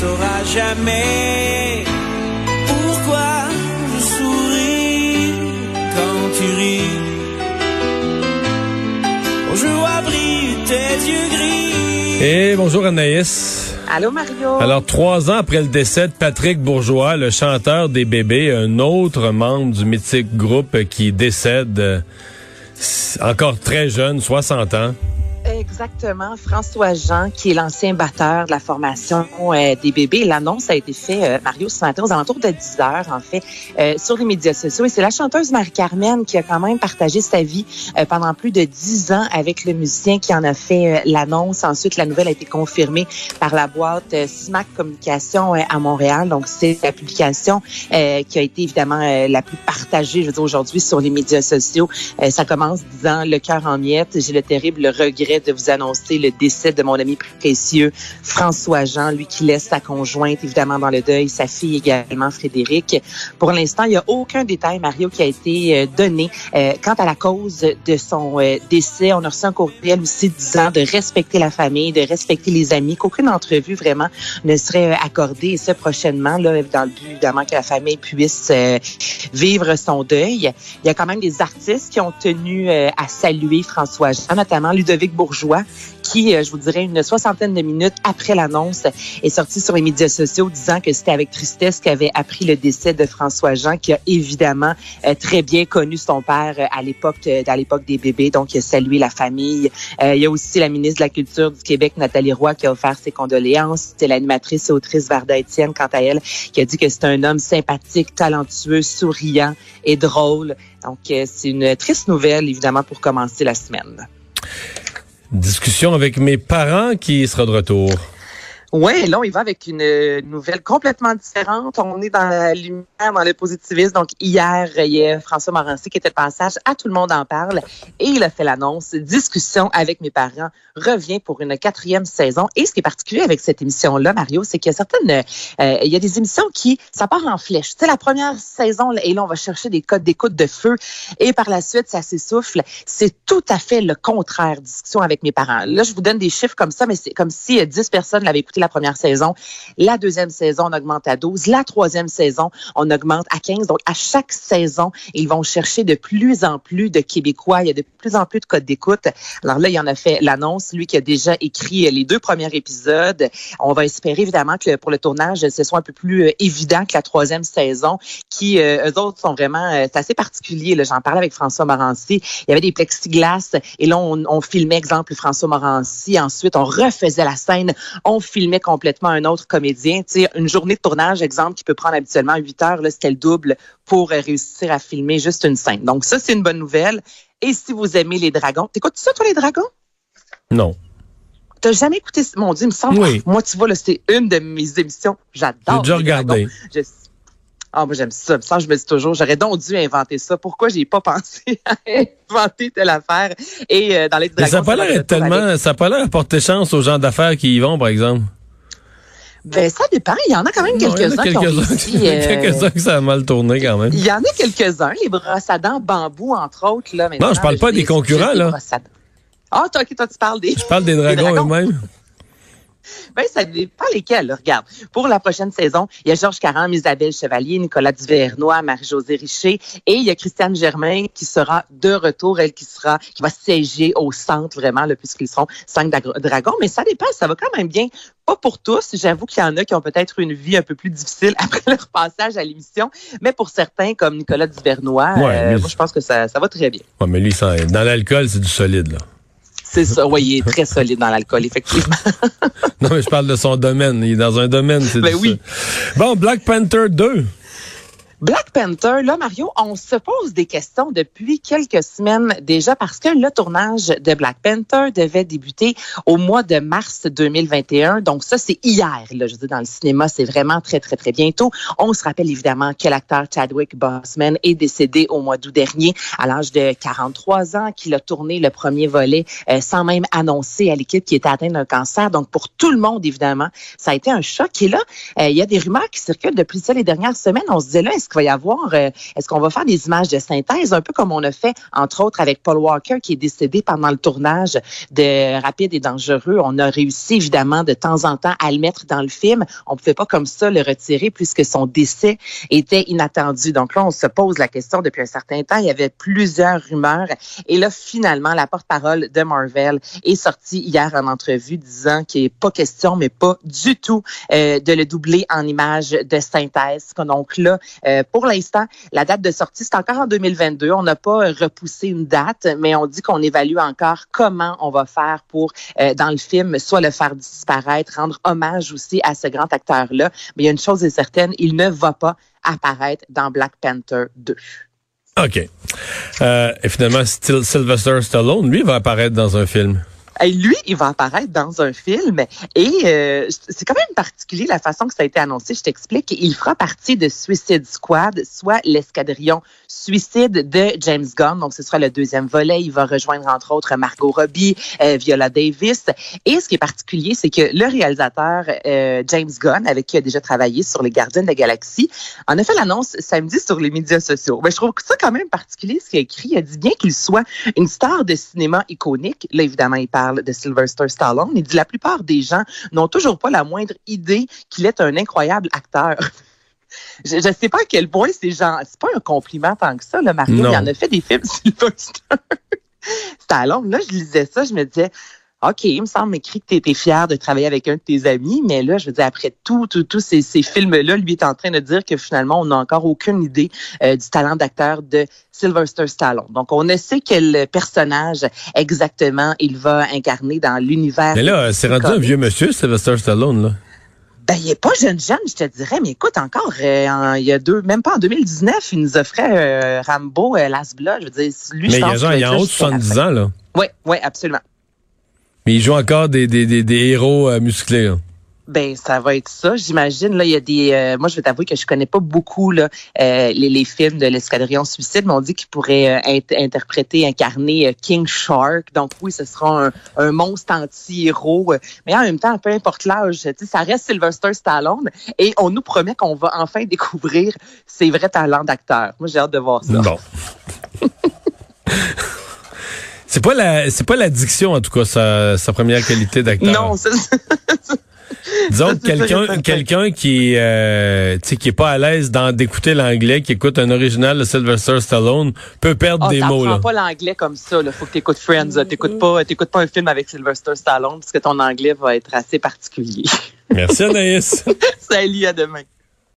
sauras jamais pourquoi je souris quand tu ris. je vois briller tes yeux gris. Et bonjour Anaïs. Allô Mario. Alors, trois ans après le décès de Patrick Bourgeois, le chanteur des bébés, un autre membre du mythique groupe qui décède encore très jeune, 60 ans. Exactement. François Jean, qui est l'ancien batteur de la formation euh, des bébés. L'annonce a été faite, euh, Mario, ce matin, aux alentours de 10 heures, en fait, euh, sur les médias sociaux. Et c'est la chanteuse Marie-Carmen qui a quand même partagé sa vie pendant plus de 10 ans avec le musicien qui en a fait l'annonce. Ensuite, la nouvelle a été confirmée par la boîte SMAC Communication à Montréal. Donc, c'est la publication qui a été évidemment la plus partagée, je veux aujourd'hui sur les médias sociaux. ça commence disant le cœur en miettes. J'ai le terrible regret de vous annoncer le décès de mon ami précieux François Jean, lui qui laisse sa conjointe évidemment dans le deuil, sa fille également Frédéric. Pour l'instant, il n'y a aucun détail, Mario, qui a été euh, donné euh, quant à la cause de son euh, décès. On a reçu un courriel aussi disant de respecter la famille, de respecter les amis, qu'aucune entrevue vraiment ne serait accordée, et ce prochainement, là, dans le but évidemment que la famille puisse vivre son deuil. Il y a quand même des artistes qui ont tenu à saluer François Jean, notamment Ludovic Bourgeois qui, euh, je vous dirais, une soixantaine de minutes après l'annonce, est sorti sur les médias sociaux disant que c'était avec tristesse qu'il avait appris le décès de François Jean, qui a évidemment euh, très bien connu son père euh, à l'époque à l'époque des bébés. Donc, il a salué la famille. il y a aussi la ministre de la Culture du Québec, Nathalie Roy, qui a offert ses condoléances. C'est l'animatrice et autrice Varda Étienne, quant à elle, qui a dit que c'est un homme sympathique, talentueux, souriant et drôle. Donc, c'est une triste nouvelle, évidemment, pour commencer la semaine. Discussion avec mes parents qui sera de retour. Oui, là, on y va avec une nouvelle complètement différente. On est dans la lumière, dans le positivisme. Donc, hier, il y a François Morancy qui était de passage à Tout le monde en parle et il a fait l'annonce. Discussion avec mes parents revient pour une quatrième saison. Et ce qui est particulier avec cette émission-là, Mario, c'est qu'il y a certaines, euh, il y a des émissions qui, ça part en flèche. Tu sais, la première saison, et là, on va chercher des codes d'écoute de feu et par la suite, ça s'essouffle. C'est tout à fait le contraire. Discussion avec mes parents. Là, je vous donne des chiffres comme ça, mais c'est comme si 10 euh, personnes l'avaient écouté la première saison. La deuxième saison, on augmente à 12. La troisième saison, on augmente à 15. Donc, à chaque saison, ils vont chercher de plus en plus de Québécois. Il y a de plus en plus de codes d'écoute. Alors là, il en a fait l'annonce, lui qui a déjà écrit les deux premiers épisodes. On va espérer évidemment que pour le tournage, ce soit un peu plus euh, évident que la troisième saison, qui, euh, eux autres, sont vraiment, euh, c'est assez particulier. J'en parlais avec François Morancy. Il y avait des plexiglas et là, on, on filmait, exemple, François Morancy. Ensuite, on refaisait la scène. On filmait complètement un autre comédien. Tu une journée de tournage, exemple, qui peut prendre habituellement 8 heures, là, c'était le double pour euh, réussir à filmer juste une scène. Donc, ça, c'est une bonne nouvelle. Et si vous aimez les dragons, t'écoutes ça, toi, les dragons? Non. T'as jamais écouté, mon Dieu, il me semble. Oui. Moi, tu vois, là, c'est une de mes émissions. J'adore. J'ai déjà regardé. Ah, moi, j'aime ça. Ça, je me dis toujours, j'aurais donc dû inventer ça. Pourquoi j'ai pas pensé à inventer telle affaire? Et euh, dans les dragons. ça n'a pas l'air tellement, ça n'a pas l'air porter chance aux gens d'affaires qui y vont, par exemple. Ben, ça dépend. Il y en a quand même quelques-uns qui ont réussi, euh... quelques-uns que ça a mal tourné quand même. Il y en a quelques-uns, les brosses à dents bambou, entre autres. Là, non, je parle pas des concurrents, là. Ah, toi, toi, tu parles des... Je parle des dragons eux-mêmes. Ben, ça dépend lesquels. Regarde, pour la prochaine saison, il y a Georges Caram, Isabelle Chevalier, Nicolas Duvernois, Marie-Josée Richer et il y a Christiane Germain qui sera de retour, elle qui sera, qui va siéger au centre vraiment, puisqu'ils seront cinq dragons. Mais ça dépend, ça va quand même bien. Pas pour tous. J'avoue qu'il y en a qui ont peut-être une vie un peu plus difficile après leur passage à l'émission. Mais pour certains, comme Nicolas Duvernois, euh, moi, je pense que ça, ça va très bien. Ouais, mais lui, dans l'alcool, c'est du solide, là. C'est ça, oui, il est très solide dans l'alcool, effectivement. non, mais je parle de son domaine. Il est dans un domaine, c'est ben oui. Bon, Black Panther 2. Black Panther, là, Mario, on se pose des questions depuis quelques semaines déjà parce que le tournage de Black Panther devait débuter au mois de mars 2021. Donc ça, c'est hier, là, je dis dans le cinéma, c'est vraiment très, très, très bientôt. On se rappelle évidemment que l'acteur Chadwick Boseman est décédé au mois d'août dernier à l'âge de 43 ans, qu'il a tourné le premier volet euh, sans même annoncer à l'équipe qu'il était atteint d'un cancer. Donc pour tout le monde, évidemment, ça a été un choc. Et là, euh, il y a des rumeurs qui circulent depuis ça les dernières semaines. On se disait là, qu'il va y avoir, euh, est-ce qu'on va faire des images de synthèse, un peu comme on a fait, entre autres, avec Paul Walker, qui est décédé pendant le tournage de Rapide et Dangereux. On a réussi, évidemment, de temps en temps à le mettre dans le film. On ne pouvait pas comme ça le retirer puisque son décès était inattendu. Donc là, on se pose la question depuis un certain temps. Il y avait plusieurs rumeurs. Et là, finalement, la porte-parole de Marvel est sortie hier en entrevue disant qu'il n'est pas question, mais pas du tout, euh, de le doubler en images de synthèse. Donc là, euh, pour l'instant, la date de sortie, c'est encore en 2022. On n'a pas repoussé une date, mais on dit qu'on évalue encore comment on va faire pour, euh, dans le film, soit le faire disparaître, rendre hommage aussi à ce grand acteur-là. Mais il y a une chose est certaine, il ne va pas apparaître dans Black Panther 2. OK. Euh, et finalement, Sylvester Stallone, lui, va apparaître dans un film. Lui, il va apparaître dans un film et euh, c'est quand même particulier la façon que ça a été annoncé. Je t'explique. Il fera partie de Suicide Squad, soit l'escadrillon Suicide de James Gunn. Donc, ce sera le deuxième volet. Il va rejoindre entre autres Margot Robbie, euh, Viola Davis. Et ce qui est particulier, c'est que le réalisateur euh, James Gunn, avec qui il a déjà travaillé sur Les Gardiens de la Galaxie, en a fait l'annonce samedi sur les médias sociaux. Mais je trouve que ça quand même particulier ce qu'il a écrit. Il a dit bien qu'il soit une star de cinéma iconique. Là, évidemment, il parle de Sylvester Stallone. Il dit la plupart des gens n'ont toujours pas la moindre idée qu'il est un incroyable acteur. je ne sais pas à quel point c'est genre, c'est pas un compliment tant que ça, le Mario. Il en a fait des films Sylvester Stallone. Là, je lisais ça, je me disais, OK, il me semble écrit que tu étais fier de travailler avec un de tes amis, mais là, je veux dire, après tout, tous ces, films-là, lui est en train de dire que finalement, on n'a encore aucune idée euh, du talent d'acteur de Sylvester Stallone. Donc, on ne sait quel personnage exactement il va incarner dans l'univers. Mais là, c'est rendu un vieux monsieur, Sylvester Stallone, là. Ben, il est pas jeune jeune, je te dirais, mais écoute, encore, euh, il y a deux, même pas en 2019, il nous offrait euh, Rambo, Last Blood. Je veux dire, lui, mais il y a genre, il y a en haut de 70 ans, là. Oui, oui, absolument. Mais il joue encore des, des, des, héros euh, musclés. Hein. Ben ça va être ça, j'imagine. Là, il y a des. Euh, moi, je vais t'avouer que je connais pas beaucoup là, euh, les, les, films de l'escadrillon suicide, mais on dit qu'il pourrait interpréter, incarner King Shark. Donc oui, ce sera un, un monstre anti-héros. Mais en même temps, peu importe l'âge, ça reste Sylvester Stallone et on nous promet qu'on va enfin découvrir ses vrais talents d'acteur. Moi, j'ai hâte de voir ça. Bon. C'est pas la, c'est pas l'addiction en tout cas sa, sa première qualité d'acteur. Non, c'est Disons quelqu'un quelqu'un qui euh, qui est pas à l'aise d'écouter l'anglais, qui écoute un original de Sylvester Stallone, peut perdre oh, des mots là. pas l'anglais comme ça, là. faut que tu écoutes Friends, t'écoutes pas t'écoutes pas un film avec Sylvester Stallone parce que ton anglais va être assez particulier. Merci Anaïs. Salut à demain.